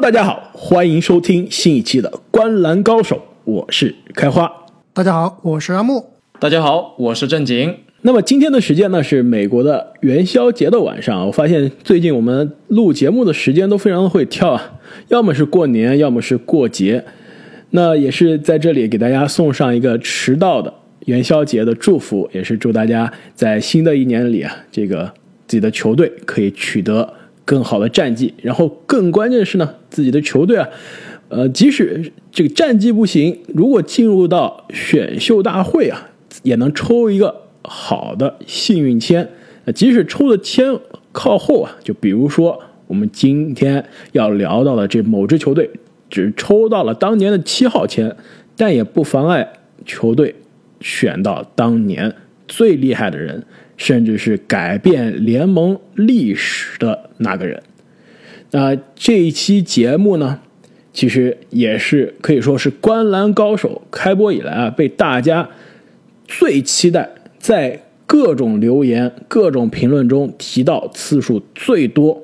大家好，欢迎收听新一期的《观篮高手》，我是开花。大家好，我是阿木。大家好，我是正经。那么今天的时间呢是美国的元宵节的晚上。我发现最近我们录节目的时间都非常的会跳啊，要么是过年，要么是过节。那也是在这里给大家送上一个迟到的元宵节的祝福，也是祝大家在新的一年里啊，这个自己的球队可以取得。更好的战绩，然后更关键是呢，自己的球队啊，呃，即使这个战绩不行，如果进入到选秀大会啊，也能抽一个好的幸运签。即使抽的签靠后啊，就比如说我们今天要聊到的这某支球队，只抽到了当年的七号签，但也不妨碍球队选到当年最厉害的人。甚至是改变联盟历史的那个人。那这一期节目呢，其实也是可以说是《观篮高手》开播以来啊，被大家最期待，在各种留言、各种评论中提到次数最多，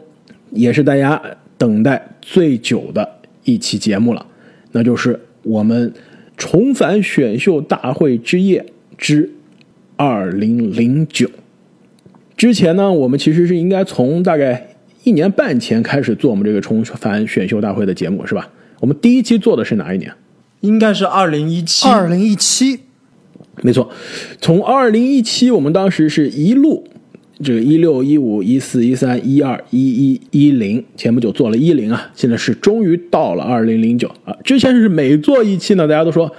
也是大家等待最久的一期节目了。那就是我们重返选秀大会之夜之二零零九。之前呢，我们其实是应该从大概一年半前开始做我们这个重返选秀大会的节目，是吧？我们第一期做的是哪一年？应该是二零一七。二零一七，没错。从二零一七，我们当时是一路这个一六一五一四一三一二一一一零，前不久做了一零啊，现在是终于到了二零零九啊。之前是每做一期呢，大家都说。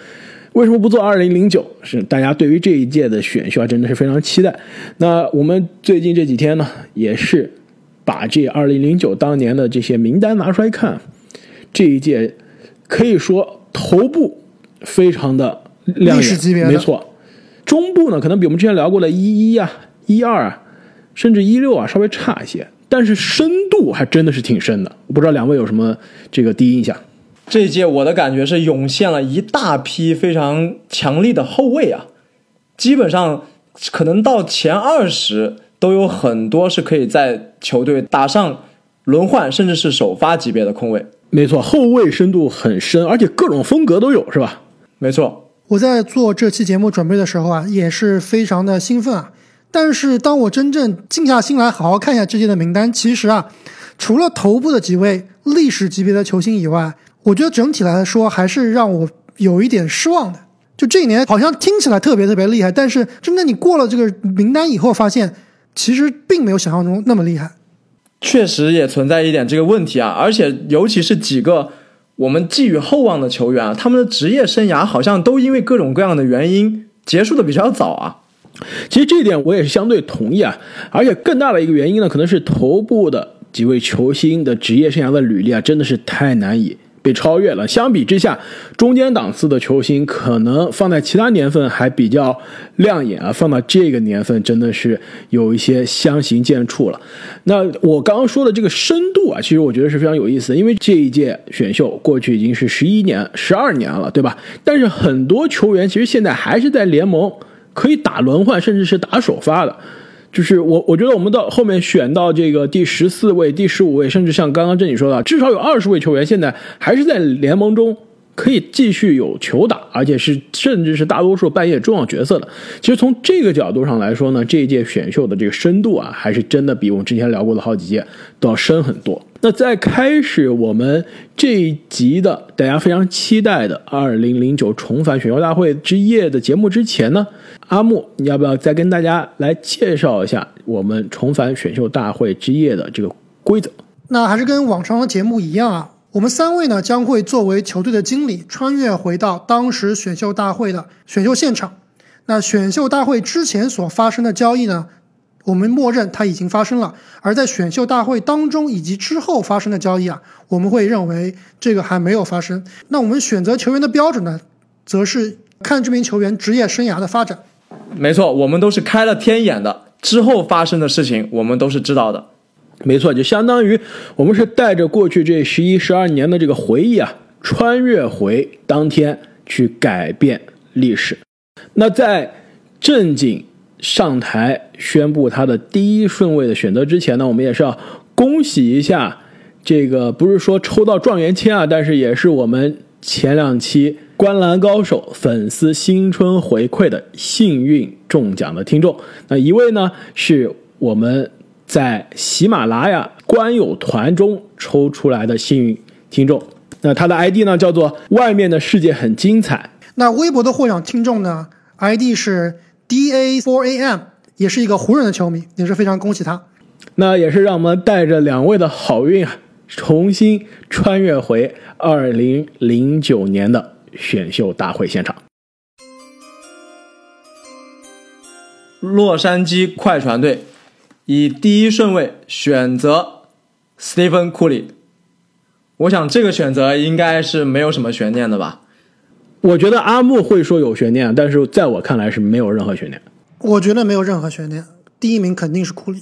为什么不做二零零九？是大家对于这一届的选秀啊，真的是非常期待。那我们最近这几天呢，也是把这二零零九当年的这些名单拿出来看，这一届可以说头部非常的亮眼，没错。中部呢，可能比我们之前聊过的一一啊、一二啊，甚至一六啊稍微差一些，但是深度还真的是挺深的。我不知道两位有什么这个第一印象？这一届我的感觉是涌现了一大批非常强力的后卫啊，基本上可能到前二十都有很多是可以在球队打上轮换甚至是首发级别的空位。没错，后卫深度很深，而且各种风格都有，是吧？没错，我在做这期节目准备的时候啊，也是非常的兴奋啊。但是当我真正静下心来好好看一下这届的名单，其实啊，除了头部的几位历史级别的球星以外，我觉得整体来说还是让我有一点失望的。就这一年好像听起来特别特别厉害，但是真的你过了这个名单以后，发现其实并没有想象中那么厉害。确实也存在一点这个问题啊，而且尤其是几个我们寄予厚望的球员啊，他们的职业生涯好像都因为各种各样的原因结束的比较早啊。其实这一点我也是相对同意啊，而且更大的一个原因呢，可能是头部的几位球星的职业生涯的履历啊，真的是太难以。被超越了。相比之下，中间档次的球星可能放在其他年份还比较亮眼啊，放到这个年份真的是有一些相形见绌了。那我刚刚说的这个深度啊，其实我觉得是非常有意思的，因为这一届选秀过去已经是十一年、十二年了，对吧？但是很多球员其实现在还是在联盟可以打轮换，甚至是打首发的。就是我，我觉得我们到后面选到这个第十四位、第十五位，甚至像刚刚郑宇说的，至少有二十位球员现在还是在联盟中可以继续有球打，而且是甚至是大多数扮演重要角色的。其实从这个角度上来说呢，这一届选秀的这个深度啊，还是真的比我们之前聊过的好几届都要深很多。那在开始我们这一集的大家非常期待的二零零九重返选秀大会之夜的节目之前呢？阿木，你要不要再跟大家来介绍一下我们重返选秀大会之夜的这个规则？那还是跟往常的节目一样啊，我们三位呢将会作为球队的经理，穿越回到当时选秀大会的选秀现场。那选秀大会之前所发生的交易呢，我们默认它已经发生了；而在选秀大会当中以及之后发生的交易啊，我们会认为这个还没有发生。那我们选择球员的标准呢，则是看这名球员职业生涯的发展。没错，我们都是开了天眼的，之后发生的事情我们都是知道的。没错，就相当于我们是带着过去这十一、十二年的这个回忆啊，穿越回当天去改变历史。那在正经上台宣布他的第一顺位的选择之前呢，我们也是要恭喜一下这个不是说抽到状元签啊，但是也是我们前两期《观澜高手》粉丝新春回馈的幸运中奖的听众。那一位呢，是我们在喜马拉雅官友团中抽出来的幸运听众。那他的 ID 呢，叫做“外面的世界很精彩”。那微博的获奖听众呢，ID 是 da4am，也是一个湖人的球迷，也是非常恭喜他。那也是让我们带着两位的好运啊，重新穿越回二零零九年的选秀大会现场。洛杉矶快船队以第一顺位选择斯蒂芬·库里，我想这个选择应该是没有什么悬念的吧。我觉得阿木会说有悬念，但是在我看来是没有任何悬念。我觉得没有任何悬念，第一名肯定是库里。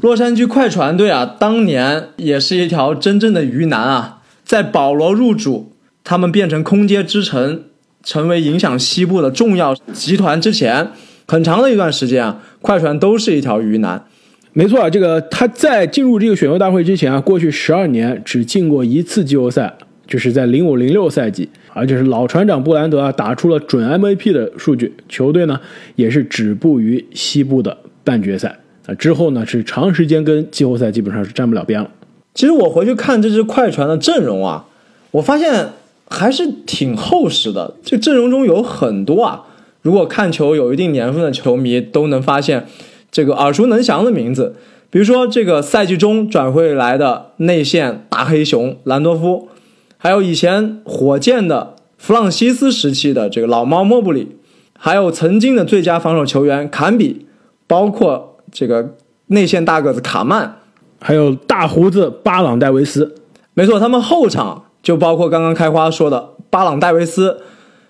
洛杉矶快船队啊，当年也是一条真正的鱼腩啊，在保罗入主，他们变成空接之城，成为影响西部的重要集团之前，很长的一段时间啊，快船都是一条鱼腩。没错啊，这个他在进入这个选秀大会之前啊，过去十二年只进过一次季后赛，就是在零五零六赛季，而且是老船长布兰德啊打出了准 MVP 的数据，球队呢也是止步于西部的半决赛啊，之后呢是长时间跟季后赛基本上是沾不了边了。其实我回去看这支快船的阵容啊，我发现还是挺厚实的。这阵容中有很多啊，如果看球有一定年份的球迷都能发现。这个耳熟能详的名字，比如说这个赛季中转会来的内线大黑熊兰多夫，还有以前火箭的弗朗西斯时期的这个老猫莫布里，还有曾经的最佳防守球员坎比，包括这个内线大个子卡曼，还有大胡子巴朗戴维斯。没错，他们后场就包括刚刚开花说的巴朗戴维斯，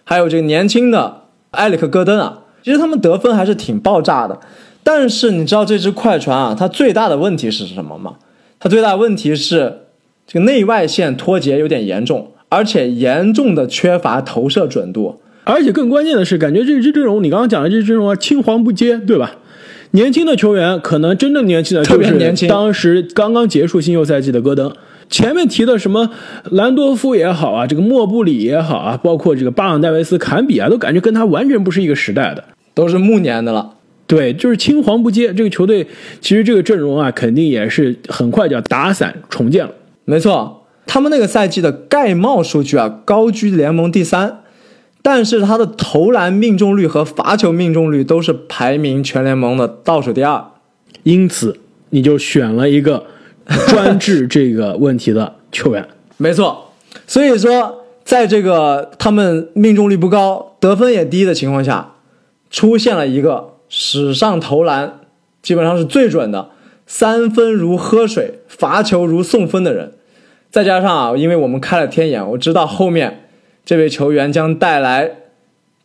还有这个年轻的埃里克戈登啊，其实他们得分还是挺爆炸的。但是你知道这只快船啊，它最大的问题是什么吗？它最大的问题是这个内外线脱节有点严重，而且严重的缺乏投射准度。而且更关键的是，感觉这支阵容，你刚刚讲的这支阵容啊，青黄不接，对吧？年轻的球员可能真正年轻的，特别年轻，当时刚刚结束新秀赛季的戈登，前面提的什么兰多夫也好啊，这个莫布里也好啊，包括这个巴朗戴维斯、坎比啊，都感觉跟他完全不是一个时代的，都是暮年的了。对，就是青黄不接。这个球队其实这个阵容啊，肯定也是很快就要打散重建了。没错，他们那个赛季的盖帽数据啊，高居联盟第三，但是他的投篮命中率和罚球命中率都是排名全联盟的倒数第二。因此，你就选了一个专治这个问题的球员。没错，所以说，在这个他们命中率不高、得分也低的情况下，出现了一个。史上投篮基本上是最准的，三分如喝水，罚球如送分的人。再加上啊，因为我们开了天眼，我知道后面这位球员将带来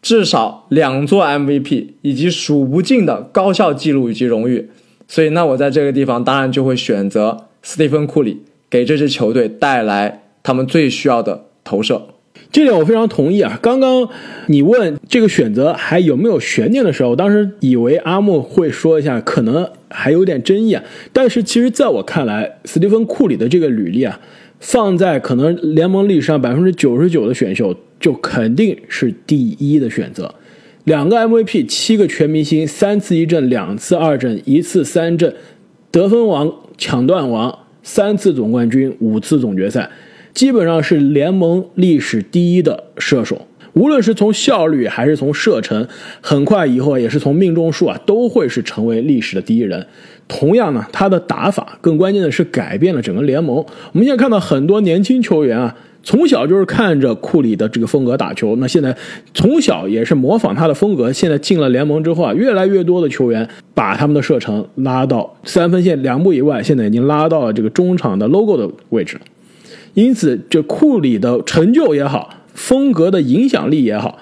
至少两座 MVP 以及数不尽的高效记录以及荣誉，所以那我在这个地方当然就会选择斯蒂芬·库里，给这支球队带来他们最需要的投射。这点我非常同意啊！刚刚你问这个选择还有没有悬念的时候，我当时以为阿木会说一下，可能还有点争议啊。但是其实在我看来，斯蒂芬·库里的这个履历啊，放在可能联盟历史上百分之九十九的选秀，就肯定是第一的选择。两个 MVP，七个全明星，三次一阵，两次二阵，一次三阵，得分王、抢断王，三次总冠军，五次总决赛。基本上是联盟历史第一的射手，无论是从效率还是从射程，很快以后也是从命中数啊，都会是成为历史的第一人。同样呢，他的打法更关键的是改变了整个联盟。我们现在看到很多年轻球员啊，从小就是看着库里的这个风格打球，那现在从小也是模仿他的风格。现在进了联盟之后啊，越来越多的球员把他们的射程拉到三分线两步以外，现在已经拉到了这个中场的 logo 的位置。因此，这库里的成就也好，风格的影响力也好，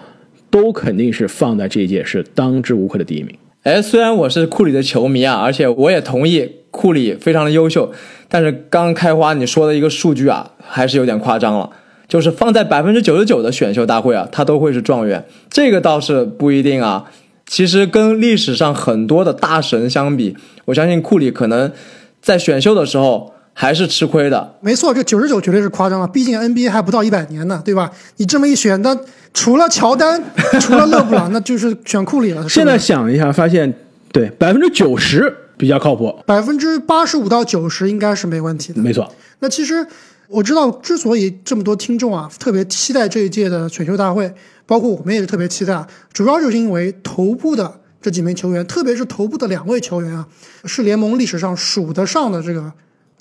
都肯定是放在这一届是当之无愧的第一名。哎，虽然我是库里的球迷啊，而且我也同意库里非常的优秀，但是刚开花你说的一个数据啊，还是有点夸张了。就是放在百分之九十九的选秀大会啊，他都会是状元，这个倒是不一定啊。其实跟历史上很多的大神相比，我相信库里可能在选秀的时候。还是吃亏的。没错，这九十九绝对是夸张了，毕竟 NBA 还不到一百年呢，对吧？你这么一选，那除了乔丹，除了勒布朗，那就是选库里了。现在想一下，发现对百分之九十比较靠谱，百分之八十五到九十应该是没问题的。没错。那其实我知道，之所以这么多听众啊特别期待这一届的选秀大会，包括我们也是特别期待，主要就是因为头部的这几名球员，特别是头部的两位球员啊，是联盟历史上数得上的这个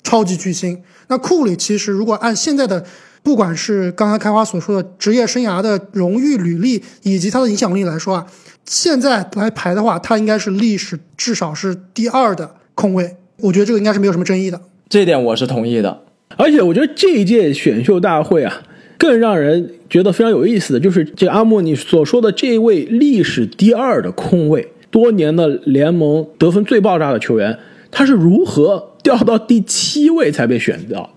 超级巨星。那库里其实如果按现在的，不管是刚才开花所说的职业生涯的荣誉履历，以及他的影响力来说啊，现在来排的话，他应该是历史至少是第二的控卫。我觉得这个应该是没有什么争议的。这点我是同意的。而且我觉得这一届选秀大会啊，更让人觉得非常有意思的就是这阿莫你所说的这位历史第二的控卫，多年的联盟得分最爆炸的球员，他是如何掉到第七位才被选到？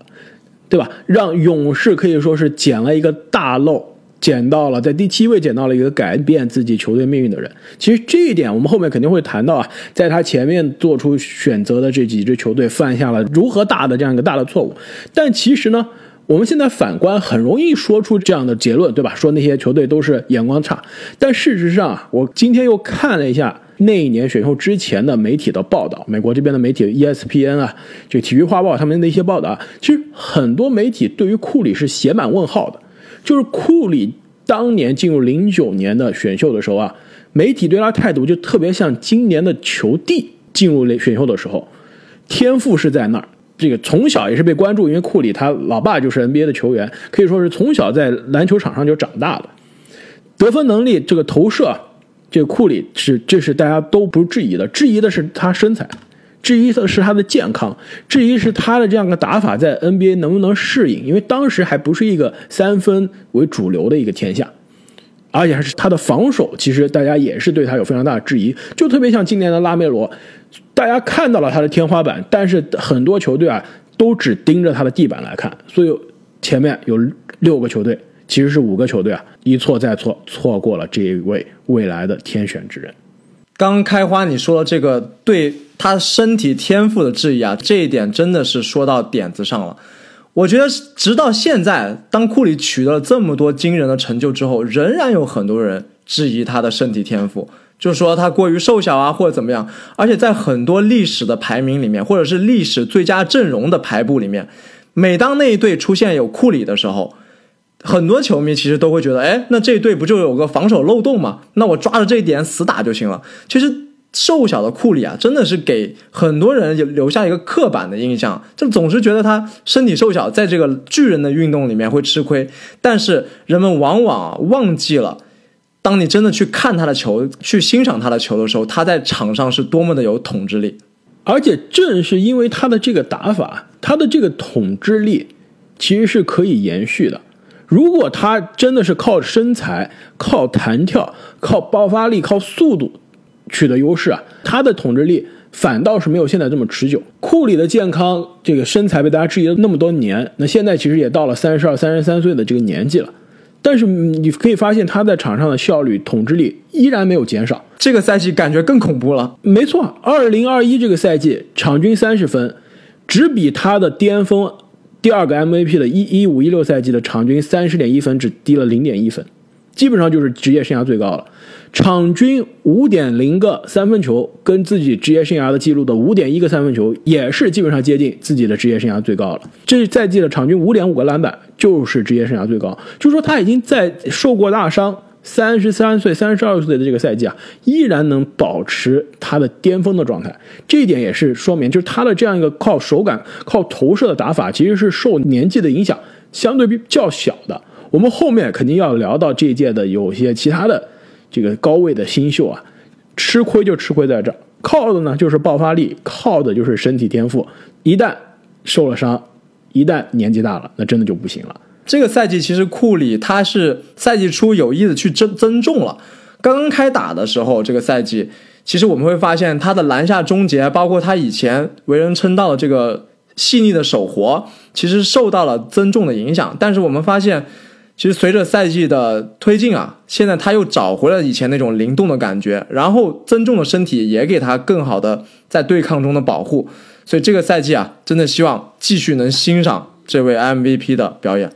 对吧？让勇士可以说是捡了一个大漏，捡到了在第七位捡到了一个改变自己球队命运的人。其实这一点我们后面肯定会谈到啊，在他前面做出选择的这几支球队犯下了如何大的这样一个大的错误。但其实呢，我们现在反观很容易说出这样的结论，对吧？说那些球队都是眼光差。但事实上，我今天又看了一下。那一年选秀之前的媒体的报道，美国这边的媒体 ESPN 啊，就体育画报他们的一些报道啊，其实很多媒体对于库里是写满问号的。就是库里当年进入零九年的选秀的时候啊，媒体对他态度就特别像今年的球帝进入选秀的时候，天赋是在那儿，这个从小也是被关注，因为库里他老爸就是 NBA 的球员，可以说是从小在篮球场上就长大的，得分能力这个投射。这库里是，这是大家都不质疑的，质疑的是他身材，质疑的是他的健康，质疑是他的这样的打法在 NBA 能不能适应，因为当时还不是一个三分为主流的一个天下，而且还是他的防守，其实大家也是对他有非常大的质疑，就特别像今年的拉梅罗，大家看到了他的天花板，但是很多球队啊都只盯着他的地板来看，所以前面有六个球队。其实是五个球队啊，一错再错，错过了这一位未来的天选之人。刚开花，你说的这个对他身体天赋的质疑啊，这一点真的是说到点子上了。我觉得直到现在，当库里取得了这么多惊人的成就之后，仍然有很多人质疑他的身体天赋，就是说他过于瘦小啊，或者怎么样。而且在很多历史的排名里面，或者是历史最佳阵容的排布里面，每当那一队出现有库里的时候。很多球迷其实都会觉得，哎，那这队不就有个防守漏洞吗？那我抓着这一点死打就行了。其实瘦小的库里啊，真的是给很多人留下一个刻板的印象，就总是觉得他身体瘦小，在这个巨人的运动里面会吃亏。但是人们往往忘记了，当你真的去看他的球，去欣赏他的球的时候，他在场上是多么的有统治力。而且正是因为他的这个打法，他的这个统治力，其实是可以延续的。如果他真的是靠身材、靠弹跳、靠爆发力、靠速度取得优势啊，他的统治力反倒是没有现在这么持久。库里的健康、这个身材被大家质疑了那么多年，那现在其实也到了三十二、三十三岁的这个年纪了，但是你可以发现他在场上的效率、统治力依然没有减少。这个赛季感觉更恐怖了。没错，二零二一这个赛季场均三十分，只比他的巅峰。第二个 MVP 的一一五一六赛季的场均三十点一分只低了零点一分，基本上就是职业生涯最高了。场均五点零个三分球，跟自己职业生涯的记录的五点一个三分球也是基本上接近自己的职业生涯最高了。这赛季的场均五点五个篮板就是职业生涯最高，就说他已经在受过大伤。三十三岁、三十二岁的这个赛季啊，依然能保持他的巅峰的状态，这一点也是说明，就是他的这样一个靠手感、靠投射的打法，其实是受年纪的影响相对比较小的。我们后面肯定要聊到这一届的有些其他的这个高位的新秀啊，吃亏就吃亏在这儿，靠的呢就是爆发力，靠的就是身体天赋，一旦受了伤，一旦年纪大了，那真的就不行了。这个赛季其实库里他是赛季初有意的去增增重了。刚刚开打的时候，这个赛季其实我们会发现他的篮下终结，包括他以前为人称道的这个细腻的手活，其实受到了增重的影响。但是我们发现，其实随着赛季的推进啊，现在他又找回了以前那种灵动的感觉，然后增重的身体也给他更好的在对抗中的保护。所以这个赛季啊，真的希望继续能欣赏这位 MVP 的表演。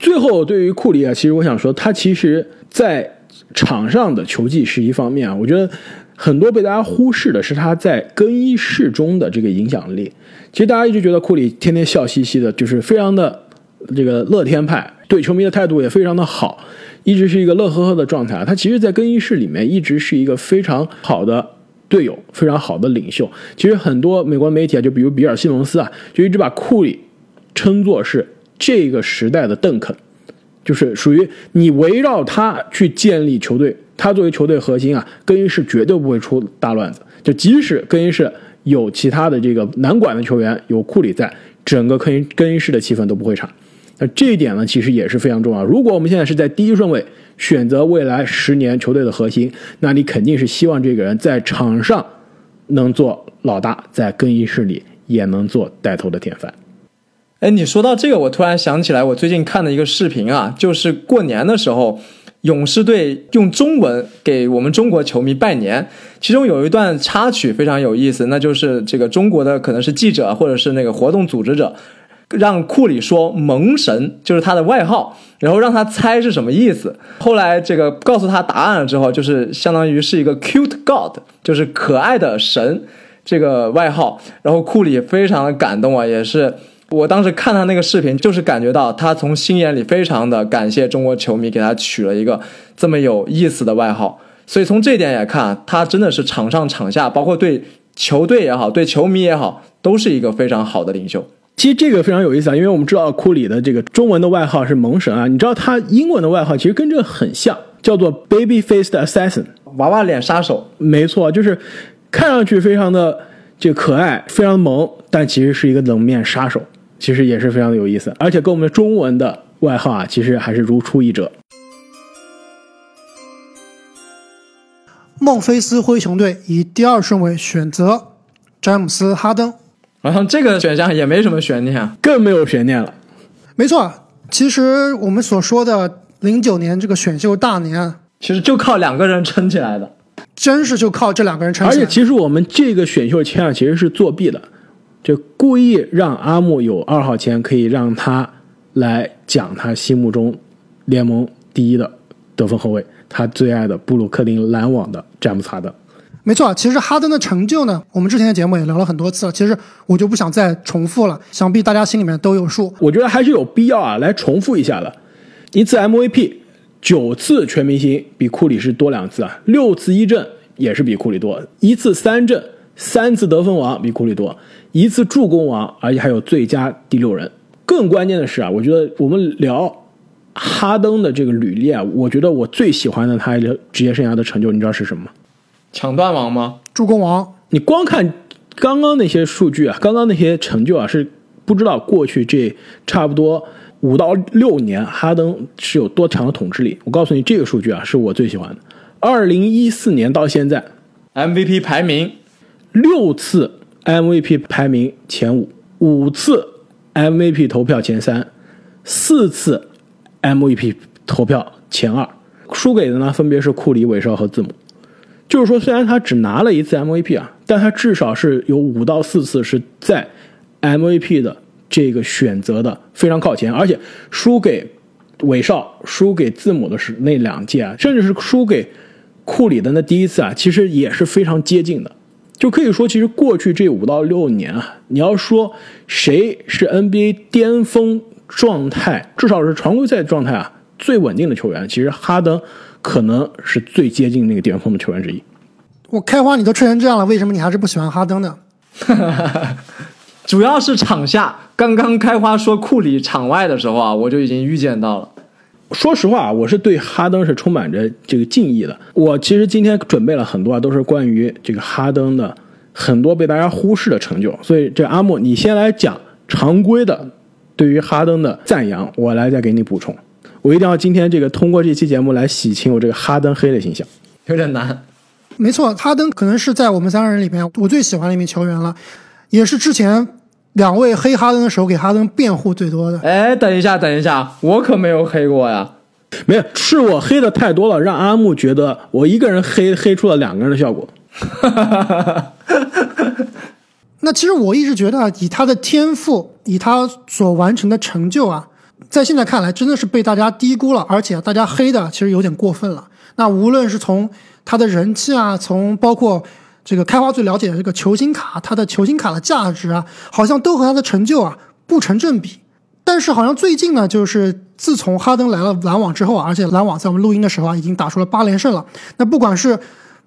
最后，对于库里啊，其实我想说，他其实在场上的球技是一方面啊，我觉得很多被大家忽视的是他在更衣室中的这个影响力。其实大家一直觉得库里天天笑嘻嘻的，就是非常的这个乐天派，对球迷的态度也非常的好，一直是一个乐呵呵的状态。他其实，在更衣室里面一直是一个非常好的队友，非常好的领袖。其实很多美国媒体啊，就比如比尔·西蒙斯啊，就一直把库里称作是这个时代的邓肯。就是属于你围绕他去建立球队，他作为球队核心啊，更衣室绝对不会出大乱子。就即使更衣室有其他的这个难管的球员，有库里在，整个更衣更衣室的气氛都不会差。那这一点呢，其实也是非常重要。如果我们现在是在第一顺位选择未来十年球队的核心，那你肯定是希望这个人在场上能做老大，在更衣室里也能做带头的典范。哎，你说到这个，我突然想起来，我最近看的一个视频啊，就是过年的时候，勇士队用中文给我们中国球迷拜年，其中有一段插曲非常有意思，那就是这个中国的可能是记者或者是那个活动组织者，让库里说“萌神”就是他的外号，然后让他猜是什么意思。后来这个告诉他答案了之后，就是相当于是一个 “cute god”，就是可爱的神这个外号。然后库里非常的感动啊，也是。我当时看他那个视频，就是感觉到他从心眼里非常的感谢中国球迷给他取了一个这么有意思的外号。所以从这点也看，他真的是场上场下，包括对球队也好，对球迷也好，都是一个非常好的领袖。其实这个非常有意思啊，因为我们知道库里的这个中文的外号是萌神啊，你知道他英文的外号其实跟这个很像，叫做 Baby Faced Assassin，娃娃脸杀手。没错，就是看上去非常的这个可爱，非常萌，但其实是一个冷面杀手。其实也是非常的有意思，而且跟我们的中文的外号啊，其实还是如出一辙。孟菲斯灰熊队以第二顺位选择詹姆斯·哈登，好像这个选项也没什么悬念，更没有悬念了。没错，其实我们所说的零九年这个选秀大年，其实就靠两个人撑起来的，真是就靠这两个人撑起来。而且，其实我们这个选秀签啊，其实是作弊的。就故意让阿木有二号签，可以让他来讲他心目中联盟第一的得分后卫，他最爱的布鲁克林篮网的詹姆斯哈登。没错，其实哈登的成就呢，我们之前的节目也聊了很多次了，其实我就不想再重复了，想必大家心里面都有数。我觉得还是有必要啊，来重复一下的。一次 MVP，九次全明星比库里是多两次啊，六次一阵也是比库里多，一次三阵，三次得分王比库里多。一次助攻王，而且还有最佳第六人。更关键的是啊，我觉得我们聊哈登的这个履历啊，我觉得我最喜欢的他的职业生涯的成就，你知道是什么吗？抢断王吗？助攻王。你光看刚刚那些数据啊，刚刚那些成就啊，是不知道过去这差不多五到六年哈登是有多强的统治力。我告诉你，这个数据啊，是我最喜欢的。二零一四年到现在，MVP 排名六次。MVP 排名前五，五次 MVP 投票前三，四次 MVP 投票前二，输给的呢分别是库里、韦少和字母。就是说，虽然他只拿了一次 MVP 啊，但他至少是有五到四次是在 MVP 的这个选择的非常靠前，而且输给韦少、输给字母的是那两届啊，甚至是输给库里的那第一次啊，其实也是非常接近的。就可以说，其实过去这五到六年啊，你要说谁是 NBA 巅峰状态，至少是常规赛状态啊最稳定的球员，其实哈登可能是最接近那个巅峰的球员之一。我开花你都吹成这样了，为什么你还是不喜欢哈登呢？主要是场下，刚刚开花说库里，场外的时候啊，我就已经预见到了。说实话，我是对哈登是充满着这个敬意的。我其实今天准备了很多啊，都是关于这个哈登的很多被大家忽视的成就。所以，这阿木，你先来讲常规的对于哈登的赞扬，我来再给你补充。我一定要今天这个通过这期节目来洗清我这个哈登黑的形象，有点难。没错，哈登可能是在我们三个人里面我最喜欢的一名球员了，也是之前。两位黑哈登的时候，给哈登辩护最多的。哎，等一下，等一下，我可没有黑过呀，没有，是我黑的太多了，让阿木觉得我一个人黑黑出了两个人的效果。那其实我一直觉得啊，以他的天赋，以他所完成的成就啊，在现在看来真的是被大家低估了，而且大家黑的其实有点过分了。那无论是从他的人气啊，从包括这个开花最了解的这个球星卡，他的球星卡的价值啊，好像都和他的成就啊不成正比。但是好像最近呢，就是自从哈登来了篮网之后啊，而且篮网在我们录音的时候啊，已经打出了八连胜了。那不管是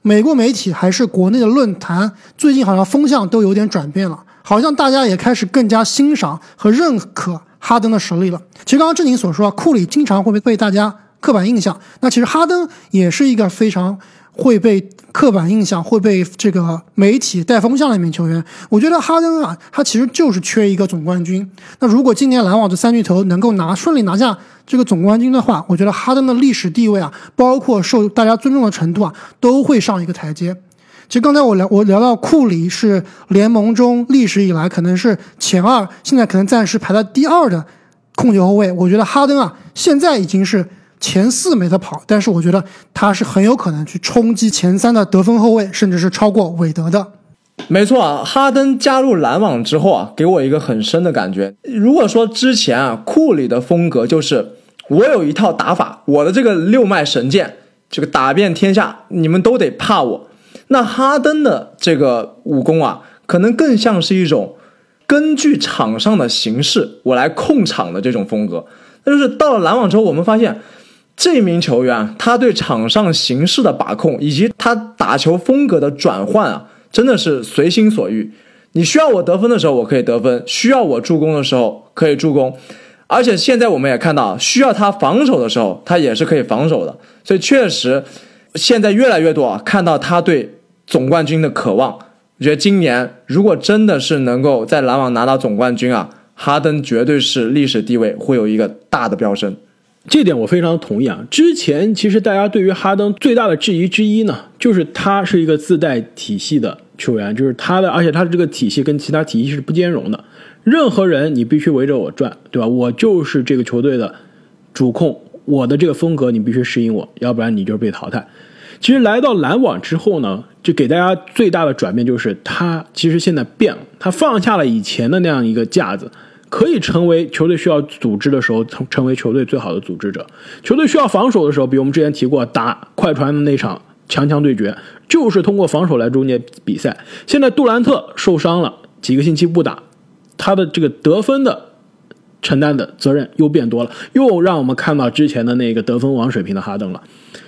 美国媒体还是国内的论坛，最近好像风向都有点转变了，好像大家也开始更加欣赏和认可哈登的实力了。其实刚刚正经所说啊，库里经常会被大家刻板印象，那其实哈登也是一个非常。会被刻板印象、会被这个媒体带风向的一名球员，我觉得哈登啊，他其实就是缺一个总冠军。那如果今年篮网这三巨头能够拿顺利拿下这个总冠军的话，我觉得哈登的历史地位啊，包括受大家尊重的程度啊，都会上一个台阶。其实刚才我聊我聊到库里是联盟中历史以来可能是前二，现在可能暂时排在第二的控球后卫，我觉得哈登啊，现在已经是。前四没得跑，但是我觉得他是很有可能去冲击前三的得分后卫，甚至是超过韦德的。没错啊，哈登加入篮网之后啊，给我一个很深的感觉。如果说之前啊，库里的风格就是我有一套打法，我的这个六脉神剑，这个打遍天下，你们都得怕我。那哈登的这个武功啊，可能更像是一种根据场上的形势我来控场的这种风格。那就是到了篮网之后，我们发现。这名球员，他对场上形势的把控，以及他打球风格的转换啊，真的是随心所欲。你需要我得分的时候，我可以得分；需要我助攻的时候，可以助攻。而且现在我们也看到，需要他防守的时候，他也是可以防守的。所以确实，现在越来越多啊，看到他对总冠军的渴望。我觉得今年如果真的是能够在篮网拿到总冠军啊，哈登绝对是历史地位会有一个大的飙升。这点我非常同意啊！之前其实大家对于哈登最大的质疑之一呢，就是他是一个自带体系的球员，就是他的，而且他的这个体系跟其他体系是不兼容的。任何人你必须围着我转，对吧？我就是这个球队的主控，我的这个风格你必须适应我，要不然你就是被淘汰。其实来到篮网之后呢，就给大家最大的转变就是他其实现在变了，他放下了以前的那样一个架子。可以成为球队需要组织的时候，成成为球队最好的组织者。球队需要防守的时候，比如我们之前提过打快船的那场强强对决，就是通过防守来终结比赛。现在杜兰特受伤了，几个星期不打，他的这个得分的承担的责任又变多了，又让我们看到之前的那个得分王水平的哈登了。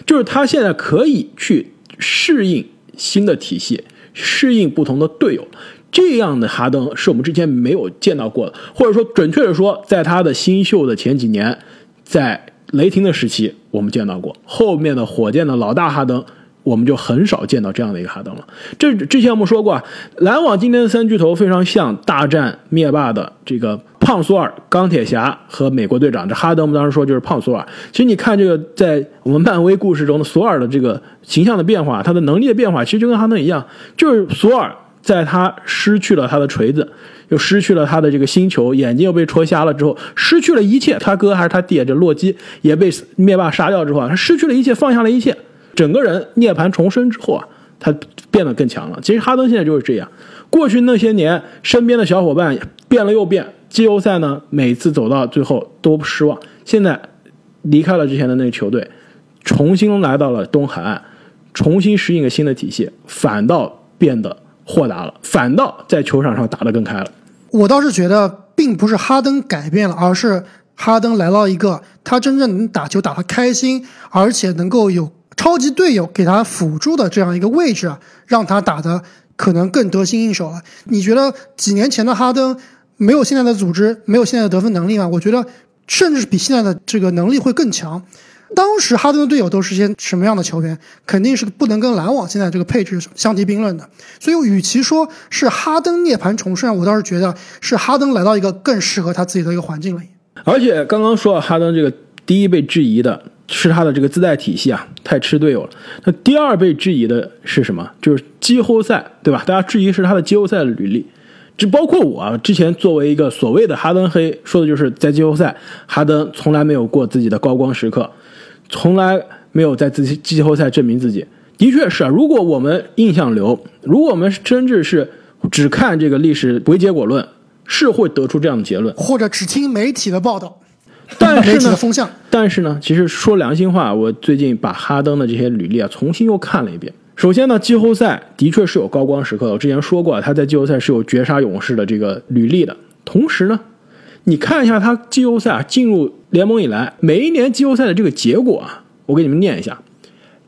就是他现在可以去适应新的体系，适应不同的队友。这样的哈登是我们之前没有见到过的，或者说准确的说，在他的新秀的前几年，在雷霆的时期我们见到过，后面的火箭的老大哈登，我们就很少见到这样的一个哈登了。这之前我们说过，篮网今天的三巨头非常像大战灭霸的这个胖索尔、钢铁侠和美国队长。这哈登我们当时说就是胖索尔。其实你看这个在我们漫威故事中的索尔的这个形象的变化，他的能力的变化，其实就跟哈登一样，就是索尔。在他失去了他的锤子，又失去了他的这个星球，眼睛又被戳瞎了之后，失去了一切。他哥还是他爹，这洛基也被灭霸杀掉之后啊，他失去了一切，放下了一切，整个人涅槃重生之后啊，他变得更强了。其实哈登现在就是这样，过去那些年身边的小伙伴变了又变，季后赛呢每次走到最后都不失望。现在离开了之前的那个球队，重新来到了东海岸，重新适应了新的体系，反倒变得。豁达了，反倒在球场上打得更开了。我倒是觉得，并不是哈登改变了，而是哈登来到一个他真正能打球打得开心，而且能够有超级队友给他辅助的这样一个位置，让他打得可能更得心应手了。你觉得几年前的哈登没有现在的组织，没有现在的得分能力吗？我觉得甚至比现在的这个能力会更强。当时哈登的队友都是些什么样的球员？肯定是不能跟篮网现在这个配置相提并论的。所以，与其说是哈登涅槃重生，我倒是觉得是哈登来到一个更适合他自己的一个环境了。而且，刚刚说哈登这个第一被质疑的是他的这个自带体系啊，太吃队友了。那第二被质疑的是什么？就是季后赛，对吧？大家质疑是他的季后赛的履历。这包括我之前作为一个所谓的哈登黑，说的就是在季后赛，哈登从来没有过自己的高光时刻。从来没有在自己季后赛证明自己，的确是啊。如果我们印象流，如果我们真至是只看这个历史唯结果论，是会得出这样的结论。或者只听媒体的报道，但是呢风向。但是呢，其实说良心话，我最近把哈登的这些履历啊重新又看了一遍。首先呢，季后赛的确是有高光时刻的，我之前说过，他在季后赛是有绝杀勇士的这个履历的。同时呢，你看一下他季后赛啊进入联盟以来，每一年季后赛的这个结果啊，我给你们念一下：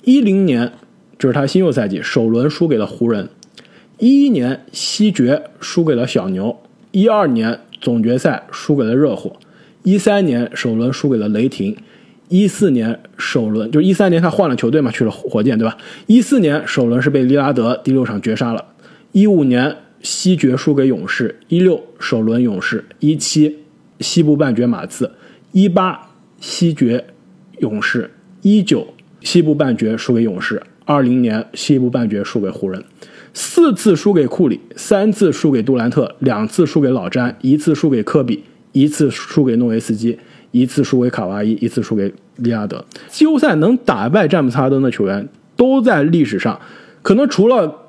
一零年就是他新秀赛季首轮输给了湖人，一一年西决输给了小牛，一二年总决赛输给了热火，一三年首轮输给了雷霆，一四年首轮就是一三年他换了球队嘛，去了火箭，对吧？一四年首轮是被利拉德第六场绝杀了，一五年西决输给勇士，一六首轮勇士，一七西部半决马刺，一八西决勇士，一九西部半决输给勇士，二零年西部半决输给湖人。四次输给库里，三次输给杜兰特，两次输给老詹，一次输给科比，一次输给诺维斯基，一次输给卡哇伊，一次输给利拉德。季后赛能打败詹姆斯哈登的球员，都在历史上，可能除了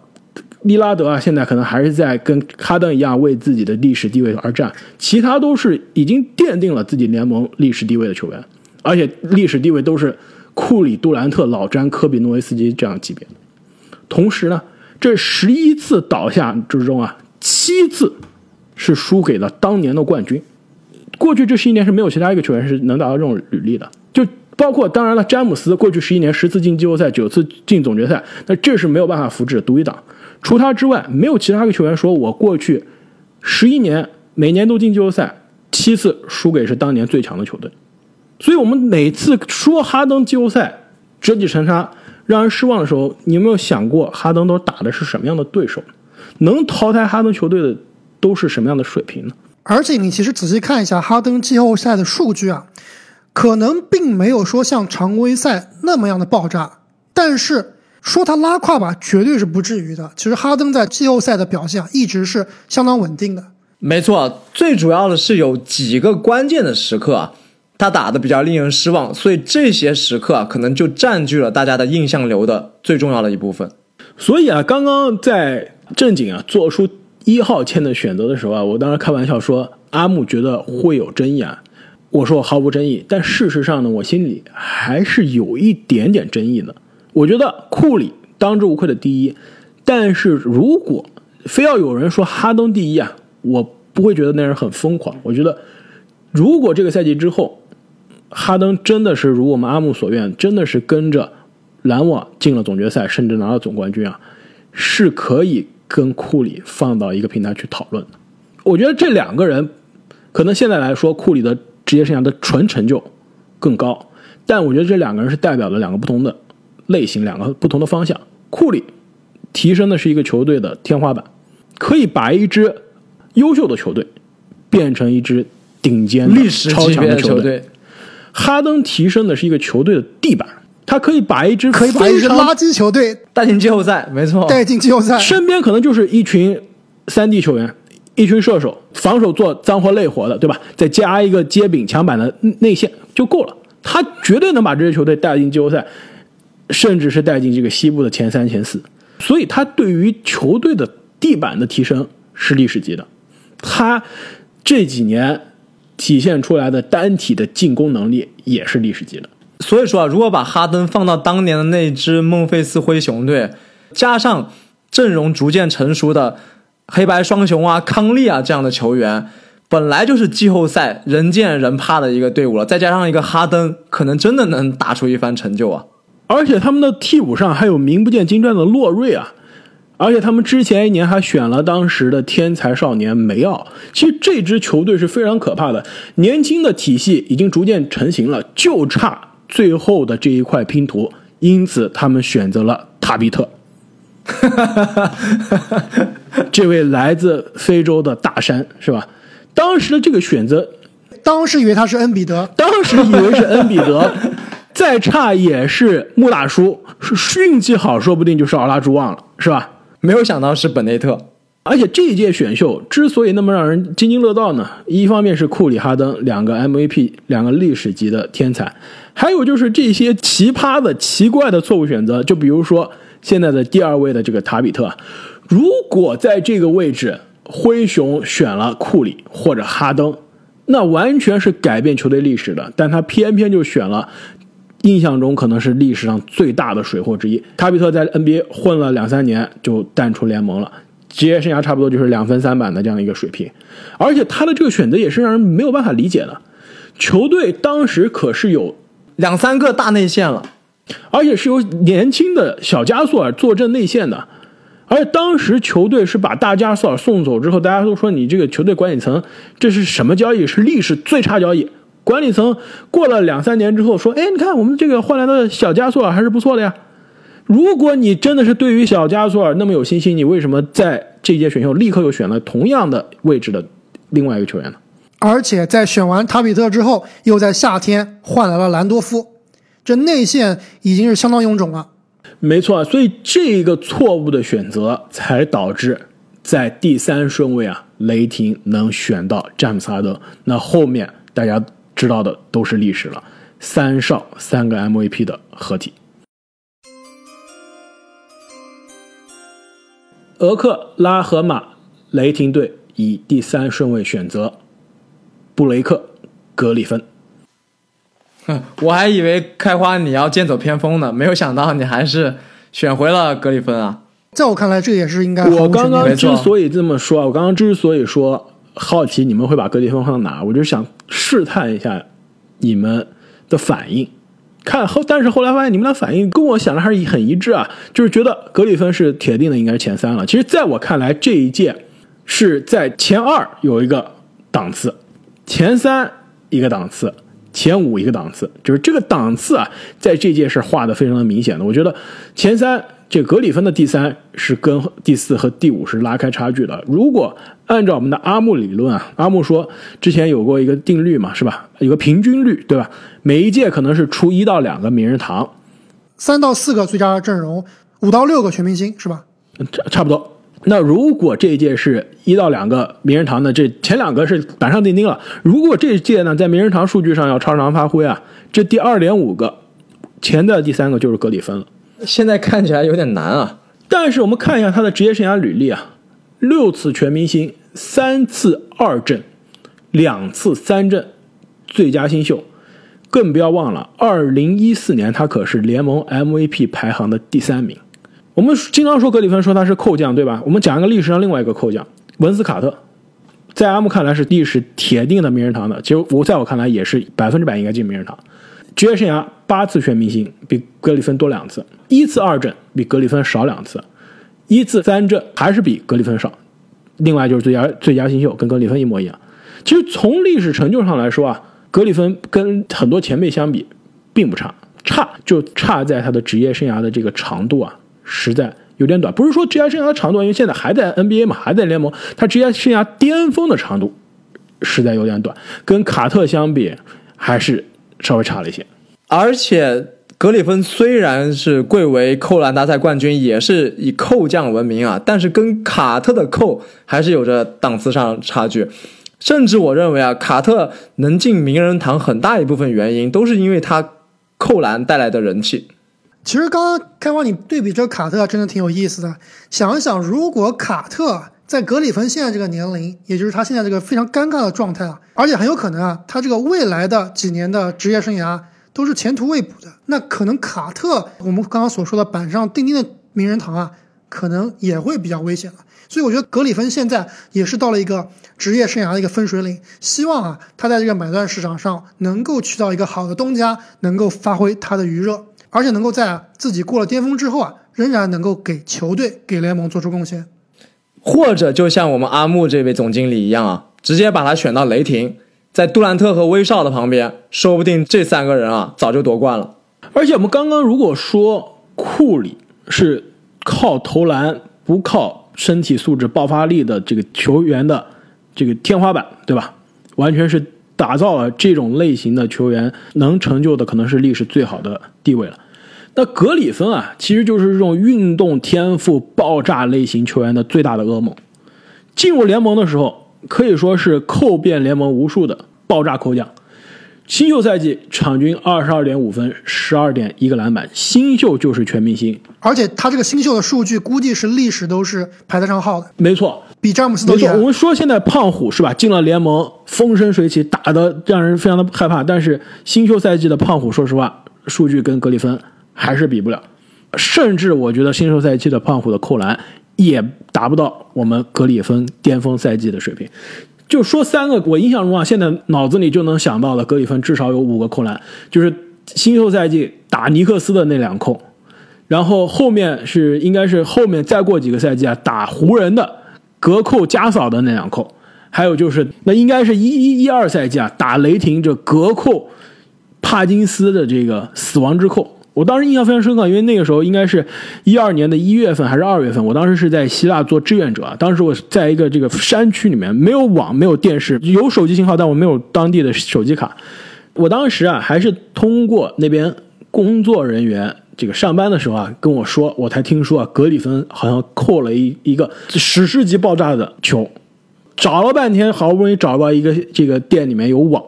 利拉德啊，现在可能还是在跟哈登一样为自己的历史地位而战，其他都是已经奠定了自己联盟历史地位的球员，而且历史地位都是库里、杜兰特、老詹、科比、诺维斯基这样级别的。同时呢，这十一次倒下之中啊，七次是输给了当年的冠军。过去这十一年是没有其他一个球员是能达到这种履历的，就包括当然了，詹姆斯过去十一年十次进季后赛，九次进总决赛，那这是没有办法复制独一档。除他之外，没有其他个球员说我过去十一年每年都进季后赛，七次输给是当年最强的球队。所以我们每次说哈登季后赛折戟沉沙让人失望的时候，你有没有想过哈登都打的是什么样的对手？能淘汰哈登球队的都是什么样的水平呢？而且你其实仔细看一下哈登季后赛的数据啊，可能并没有说像常规赛那么样的爆炸，但是说他拉胯吧，绝对是不至于的。其实哈登在季后赛的表现啊，一直是相当稳定的。没错，最主要的是有几个关键的时刻啊，他打的比较令人失望，所以这些时刻啊，可能就占据了大家的印象流的最重要的一部分。所以啊，刚刚在正经啊做出一号签的选择的时候啊，我当时开玩笑说阿木觉得会有争议啊，我说我毫无争议，但事实上呢，我心里还是有一点点争议的。我觉得库里当之无愧的第一，但是如果非要有人说哈登第一啊，我不会觉得那人很疯狂。我觉得如果这个赛季之后，哈登真的是如我们阿木所愿，真的是跟着篮网进了总决赛，甚至拿到总冠军啊，是可以跟库里放到一个平台去讨论的。我觉得这两个人，可能现在来说，库里的职业生涯的纯成就更高，但我觉得这两个人是代表了两个不同的类型，两个不同的方向。库里提升的是一个球队的天花板，可以把一支优秀的球队变成一支顶尖历史超级别的球队。哈登提升的是一个球队的地板，他可以把一支可以把一支垃圾球队带进季后赛，没错。带进季后赛。身边可能就是一群三 D 球员，一群射手，防守做脏活累活的，对吧？再加一个接柄抢板的内线就够了。他绝对能把这支球队带进季后赛，甚至是带进这个西部的前三、前四。所以他对于球队的地板的提升是历史级的。他这几年体现出来的单体的进攻能力也是历史级的。所以说啊，如果把哈登放到当年的那支孟菲斯灰熊队，加上阵容逐渐成熟的黑白双雄啊、康利啊这样的球员，本来就是季后赛人见人怕的一个队伍了，再加上一个哈登，可能真的能打出一番成就啊。而且他们的替补上还有名不见经传的洛瑞啊，而且他们之前一年还选了当时的天才少年梅奥。其实这支球队是非常可怕的，年轻的体系已经逐渐成型了，就差最后的这一块拼图。因此，他们选择了塔比特，这位来自非洲的大山，是吧？当时的这个选择当时以为他是恩比德，当时以为是恩比德，再差也是穆大叔，是运气好，说不定就是奥拉朱旺了，是吧？没有想到是本内特，而且这一届选秀之所以那么让人津津乐道呢，一方面是库里、哈登两个 MVP，两个历史级的天才，还有就是这些奇葩的、奇怪的错误选择，就比如说现在的第二位的这个塔比特，如果在这个位置灰熊选了库里或者哈登，那完全是改变球队历史的。但他偏偏就选了印象中可能是历史上最大的水货之一。卡比特在 NBA 混了两三年就淡出联盟了，职业生涯差不多就是两分三板的这样一个水平。而且他的这个选择也是让人没有办法理解的。球队当时可是有两三个大内线了。而且是由年轻的小加索尔坐镇内线的，而且当时球队是把大加索尔送走之后，大家都说你这个球队管理层这是什么交易？是历史最差交易。管理层过了两三年之后说：“哎，你看我们这个换来的小加索尔还是不错的呀。”如果你真的是对于小加索尔那么有信心，你为什么在这届选秀立刻又选了同样的位置的另外一个球员呢？而且在选完塔比特之后，又在夏天换来了兰多夫。这内线已经是相当臃肿了，没错，所以这个错误的选择才导致在第三顺位啊，雷霆能选到詹姆斯哈登。那后面大家知道的都是历史了，三少三个 MVP 的合体。俄克拉荷马雷霆队以第三顺位选择布雷克格里芬。哼 我还以为开花你要剑走偏锋呢，没有想到你还是选回了格里芬啊！在我看来，这也是应该。我刚刚之所以这么说，我刚刚之所以说好奇你们会把格里芬放到哪，我就想试探一下你们的反应。看后，但是后来发现你们的反应跟我想的还是很一致啊，就是觉得格里芬是铁定的，应该是前三了。其实，在我看来，这一届是在前二有一个档次，前三一个档次。前五一个档次，就是这个档次啊，在这届是画的非常的明显的。我觉得前三这格里芬的第三是跟第四和第五是拉开差距的。如果按照我们的阿木理论啊，阿木说之前有过一个定律嘛，是吧？有个平均率，对吧？每一届可能是出一到两个名人堂，三到四个最佳阵容，五到六个全明星，是吧？差差不多。那如果这一届是一到两个名人堂的，这前两个是板上钉钉了。如果这一届呢，在名人堂数据上要超常发挥啊，这第二点五个，前的第三个就是格里芬了。现在看起来有点难啊。但是我们看一下他的职业生涯履历啊，六次全明星，三次二阵，两次三阵，最佳新秀，更不要忘了，二零一四年他可是联盟 MVP 排行的第三名。我们经常说格里芬说他是扣将，对吧？我们讲一个历史上另外一个扣将，文斯卡特，在阿木看来是历史铁定的名人堂的。其实我在我看来也是百分之百应该进名人堂。职业生涯八次全明星，比格里芬多两次；一次二阵比格里芬少两次；一次三阵还是比格里芬少。另外就是最佳最佳新秀，跟格里芬一模一样。其实从历史成就上来说啊，格里芬跟很多前辈相比并不差，差就差在他的职业生涯的这个长度啊。实在有点短，不是说职业生涯的长度，因为现在还在 NBA 嘛，还在联盟，他职业生涯巅峰的长度实在有点短，跟卡特相比还是稍微差了一些。而且格里芬虽然是贵为扣篮大赛冠军，也是以扣将闻名啊，但是跟卡特的扣还是有着档次上差距。甚至我认为啊，卡特能进名人堂很大一部分原因都是因为他扣篮带来的人气。其实刚刚开花你对比这个卡特真的挺有意思的。想一想，如果卡特在格里芬现在这个年龄，也就是他现在这个非常尴尬的状态啊，而且很有可能啊，他这个未来的几年的职业生涯都是前途未卜的，那可能卡特我们刚刚所说的板上钉钉的名人堂啊，可能也会比较危险了。所以我觉得格里芬现在也是到了一个职业生涯的一个分水岭，希望啊，他在这个买断市场上能够去到一个好的东家，能够发挥他的余热。而且能够在自己过了巅峰之后啊，仍然能够给球队、给联盟做出贡献，或者就像我们阿木这位总经理一样啊，直接把他选到雷霆，在杜兰特和威少的旁边，说不定这三个人啊早就夺冠了。而且我们刚刚如果说库里是靠投篮不靠身体素质、爆发力的这个球员的这个天花板，对吧？完全是。打造了这种类型的球员，能成就的可能是历史最好的地位了。那格里芬啊，其实就是这种运动天赋爆炸类型球员的最大的噩梦。进入联盟的时候，可以说是扣遍联盟无数的爆炸扣将，新秀赛季场均二十二点五分，十二点一个篮板，新秀就是全明星。而且他这个新秀的数据估计是历史都是排得上号的，没错，比詹姆斯都。厉害我。们说现在胖虎是吧？进了联盟，风生水起，打得让人非常的害怕。但是新秀赛季的胖虎，说实话，数据跟格里芬还是比不了。甚至我觉得新秀赛季的胖虎的扣篮也达不到我们格里芬巅峰赛季的水平。就说三个，我印象中啊，现在脑子里就能想到的，格里芬至少有五个扣篮，就是新秀赛季打尼克斯的那两扣，然后后面是应该是后面再过几个赛季啊，打湖人的隔扣加扫的那两扣，还有就是那应该是一一一二赛季啊，打雷霆这隔扣帕金斯的这个死亡之扣。我当时印象非常深刻，因为那个时候应该是一二年的一月份还是二月份，我当时是在希腊做志愿者，当时我在一个这个山区里面，没有网，没有电视，有手机信号，但我没有当地的手机卡。我当时啊，还是通过那边工作人员这个上班的时候啊，跟我说，我才听说啊，格里芬好像扣了一一个史诗级爆炸的球，找了半天，好不容易找到一个这个店里面有网，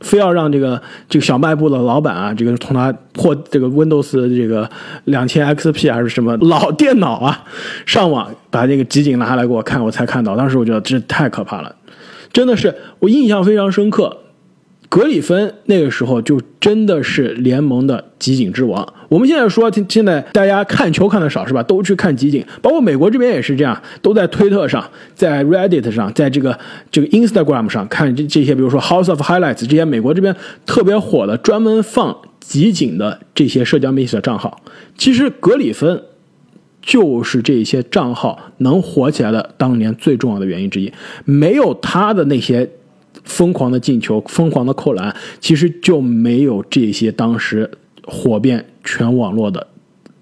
非要让这个这个小卖部的老板啊，这个从他破这个 Windows 这个两千 XP 还是什么老电脑啊，上网把这个集锦拿来给我看，我才看到。当时我觉得这太可怕了，真的是我印象非常深刻。格里芬那个时候就真的是联盟的集锦之王。我们现在说，现在大家看球看的少是吧？都去看集锦，包括美国这边也是这样，都在推特上、在 Reddit 上、在这个这个 Instagram 上看这这些，比如说 House of Highlights 这些美国这边特别火的、专门放集锦的这些社交媒体的账号。其实格里芬就是这些账号能火起来的当年最重要的原因之一，没有他的那些。疯狂的进球，疯狂的扣篮，其实就没有这些当时火遍全网络的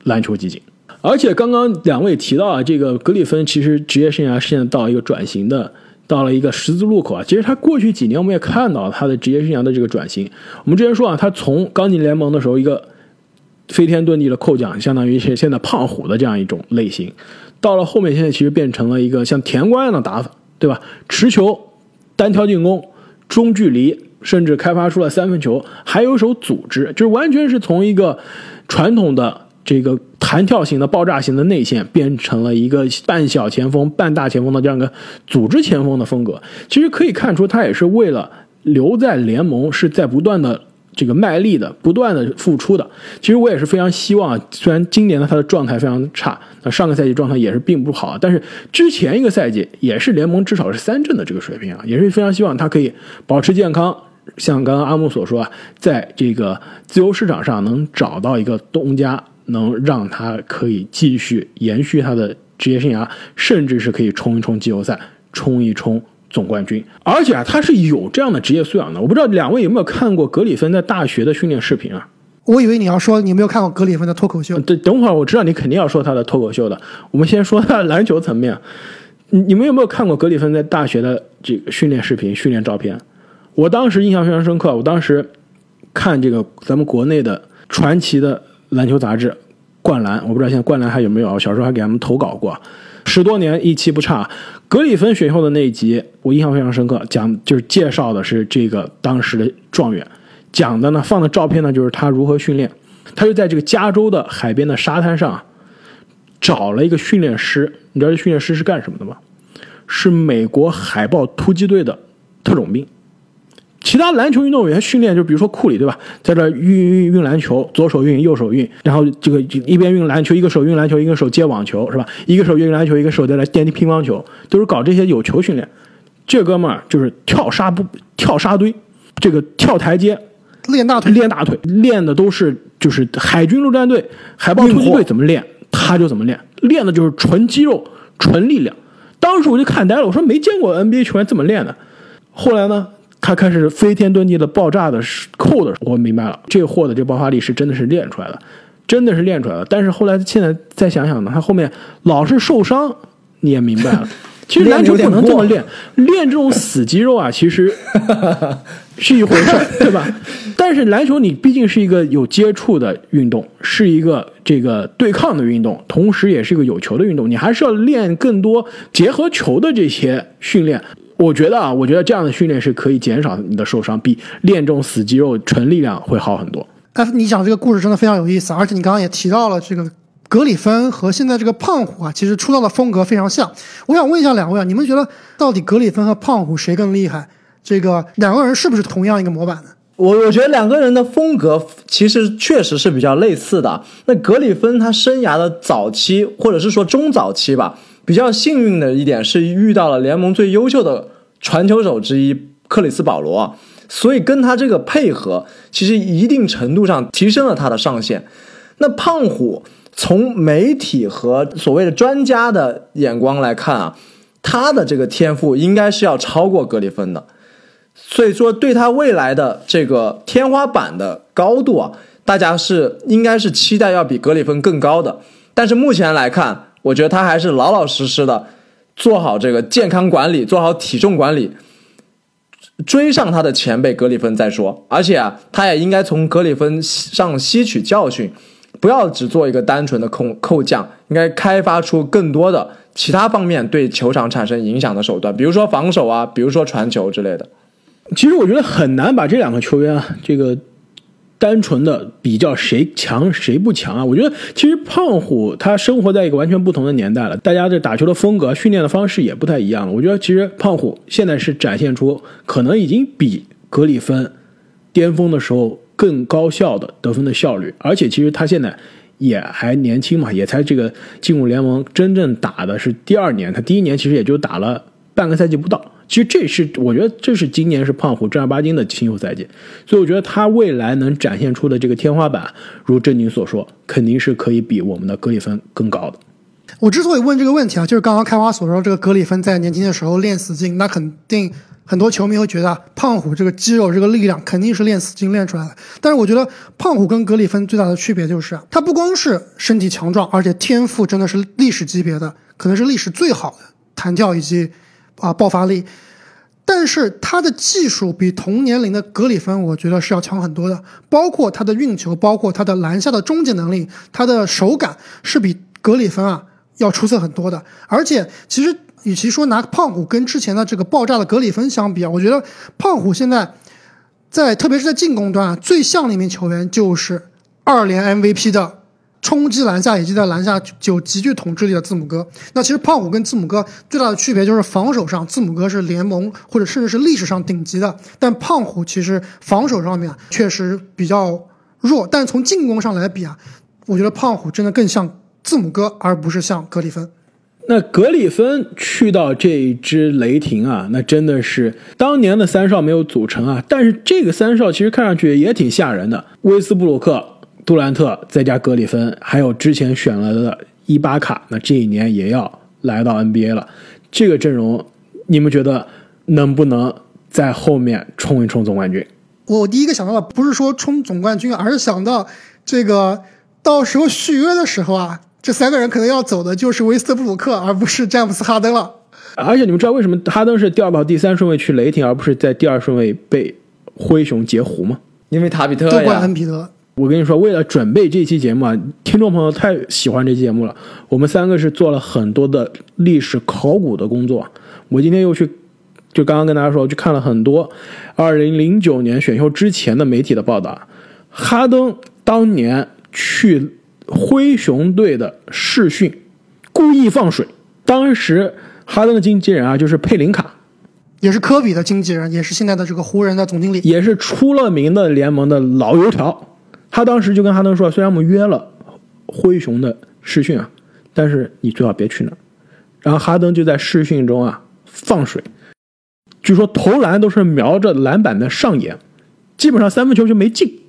篮球集锦。而且刚刚两位提到啊，这个格里芬其实职业生涯现在到一个转型的，到了一个十字路口啊。其实他过去几年我们也看到他的职业生涯的这个转型。我们之前说啊，他从刚进联盟的时候一个飞天遁地的扣将，相当于是现在胖虎的这样一种类型，到了后面现在其实变成了一个像甜瓜一样的打法，对吧？持球。单挑进攻、中距离，甚至开发出了三分球，还有手组织，就是完全是从一个传统的这个弹跳型的、爆炸型的内线，变成了一个半小前锋、半大前锋的这样一个组织前锋的风格。其实可以看出，他也是为了留在联盟，是在不断的。这个卖力的、不断的付出的，其实我也是非常希望。虽然今年呢他的状态非常差，那上个赛季状态也是并不好，但是之前一个赛季也是联盟至少是三阵的这个水平啊，也是非常希望他可以保持健康。像刚刚阿木所说啊，在这个自由市场上能找到一个东家，能让他可以继续延续他的职业生涯，甚至是可以冲一冲季后赛，冲一冲。总冠军，而且啊，他是有这样的职业素养的。我不知道两位有没有看过格里芬在大学的训练视频啊？我以为你要说你没有看过格里芬的脱口秀。对，等会儿我知道你肯定要说他的脱口秀的。我们先说他的篮球层面。你你们有没有看过格里芬在大学的这个训练视频、训练照片？我当时印象非常深刻。我当时看这个咱们国内的传奇的篮球杂志《灌篮》，我不知道现在《灌篮》还有没有。小时候还给他们投稿过。十多年一期不差，格里芬选秀的那一集我印象非常深刻，讲就是介绍的是这个当时的状元，讲的呢放的照片呢就是他如何训练，他就在这个加州的海边的沙滩上找了一个训练师，你知道这训练师是干什么的吗？是美国海豹突击队的特种兵。其他篮球运动员训练，就比如说库里，对吧？在这运运运篮球，左手运，右手运，然后这个一边运篮球，一个手运篮球，一个手接网球，是吧？一个手运篮球，一个手在那垫乒乓球，都是搞这些有球训练。这哥们儿就是跳沙不跳沙堆，这个跳台阶，练大腿，练大腿，练的都是就是海军陆战队、海豹突击队怎么练，他就怎么练，练的就是纯肌肉、纯力量。当时我就看呆了，我说没见过 NBA 球员这么练的。后来呢？他开始飞天遁地的爆炸的扣的，我明白了，这货的这爆发力是真的是练出来的，真的是练出来的。但是后来现在再想想呢，他后面老是受伤，你也明白了。其实篮球不能这么练，练这种死肌肉啊，其实是一回事，对吧？但是篮球你毕竟是一个有接触的运动，是一个这个对抗的运动，同时也是一个有球的运动，你还是要练更多结合球的这些训练。我觉得啊，我觉得这样的训练是可以减少你的受伤，比练这种死肌肉纯力量会好很多。哎，你讲这个故事真的非常有意思，而且你刚刚也提到了这个格里芬和现在这个胖虎啊，其实出道的风格非常像。我想问一下两位啊，你们觉得到底格里芬和胖虎谁更厉害？这个两个人是不是同样一个模板呢？我我觉得两个人的风格其实确实是比较类似的。那格里芬他生涯的早期或者是说中早期吧，比较幸运的一点是遇到了联盟最优秀的传球手之一克里斯保罗，所以跟他这个配合，其实一定程度上提升了他的上限。那胖虎从媒体和所谓的专家的眼光来看啊，他的这个天赋应该是要超过格里芬的。所以说，对他未来的这个天花板的高度啊，大家是应该是期待要比格里芬更高的。但是目前来看，我觉得他还是老老实实的做好这个健康管理，做好体重管理，追上他的前辈格里芬再说。而且啊，他也应该从格里芬上吸取教训，不要只做一个单纯的扣扣将，应该开发出更多的其他方面对球场产生影响的手段，比如说防守啊，比如说传球之类的。其实我觉得很难把这两个球员啊，这个单纯的比较谁强谁不强啊。我觉得其实胖虎他生活在一个完全不同的年代了，大家的打球的风格、训练的方式也不太一样了。我觉得其实胖虎现在是展现出可能已经比格里芬巅峰的时候更高效的得分的效率，而且其实他现在也还年轻嘛，也才这个进入联盟真正打的是第二年，他第一年其实也就打了半个赛季不到。其实这是我觉得这是今年是胖虎正儿八经的新秀赛季，所以我觉得他未来能展现出的这个天花板，如正经所说，肯定是可以比我们的格里芬更高的。我之所以问这个问题啊，就是刚刚开花所说，这个格里芬在年轻的时候练死劲，那肯定很多球迷会觉得胖虎这个肌肉这个力量肯定是练死劲练出来的。但是我觉得胖虎跟格里芬最大的区别就是，他不光是身体强壮，而且天赋真的是历史级别的，可能是历史最好的弹跳以及。啊，爆发力，但是他的技术比同年龄的格里芬，我觉得是要强很多的。包括他的运球，包括他的篮下的终结能力，他的手感是比格里芬啊要出色很多的。而且，其实与其说拿胖虎跟之前的这个爆炸的格里芬相比啊，我觉得胖虎现在在，特别是在进攻端啊，最像的一名球员就是二连 MVP 的。冲击篮下以及在篮下有极具统治力的字母哥。那其实胖虎跟字母哥最大的区别就是防守上，字母哥是联盟或者甚至是历史上顶级的，但胖虎其实防守上面确实比较弱。但从进攻上来比啊，我觉得胖虎真的更像字母哥，而不是像格里芬。那格里芬去到这一支雷霆啊，那真的是当年的三少没有组成啊，但是这个三少其实看上去也挺吓人的，威斯布鲁克。杜兰特再加格里芬，还有之前选了的伊巴卡，那这一年也要来到 NBA 了。这个阵容，你们觉得能不能在后面冲一冲总冠军？我第一个想到的不是说冲总冠军，而是想到这个到时候续约的时候啊，这三个人可能要走的就是威斯布鲁克，而不是詹姆斯哈登了。而且你们知道为什么哈登是掉到第三顺位去雷霆，而不是在第二顺位被灰熊截胡吗？因为塔比特都怪恩比德。我跟你说，为了准备这期节目啊，听众朋友太喜欢这期节目了。我们三个是做了很多的历史考古的工作。我今天又去，就刚刚跟大家说，去看了很多二零零九年选秀之前的媒体的报道。哈登当年去灰熊队的试训，故意放水。当时哈登的经纪人啊，就是佩林卡，也是科比的经纪人，也是现在的这个湖人的总经理，也是出了名的联盟的老油条。他当时就跟哈登说：“虽然我们约了灰熊的试训啊，但是你最好别去那儿。”然后哈登就在试训中啊放水，据说投篮都是瞄着篮板的上沿，基本上三分球就没进。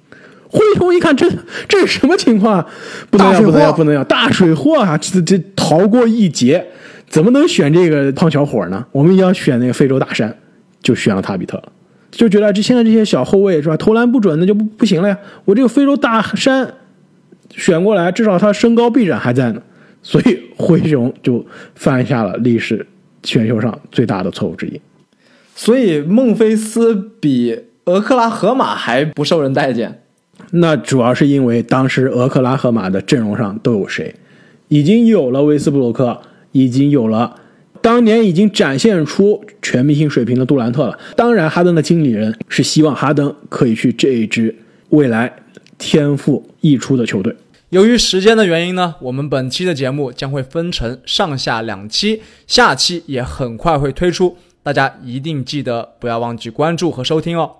灰熊一看，这这是什么情况？不能要，不能要，不能要！大水货啊！这这逃过一劫，怎么能选这个胖小伙呢？我们一定要选那个非洲大山，就选了塔比特了。就觉得这现在这些小后卫是吧，投篮不准那就不不行了呀。我这个非洲大山选过来，至少他身高臂展还在呢，所以灰熊就犯下了历史选秀上最大的错误之一。所以孟菲斯比俄克拉荷马还不受人待见，那主要是因为当时俄克拉荷马的阵容上都有谁，已经有了威斯布鲁克，已经有了当年已经展现出全明星水平的杜兰特了。当然，哈登的经理人是希望哈登可以去这一支未来天赋溢出的球队。由于时间的原因呢，我们本期的节目将会分成上下两期，下期也很快会推出，大家一定记得不要忘记关注和收听哦。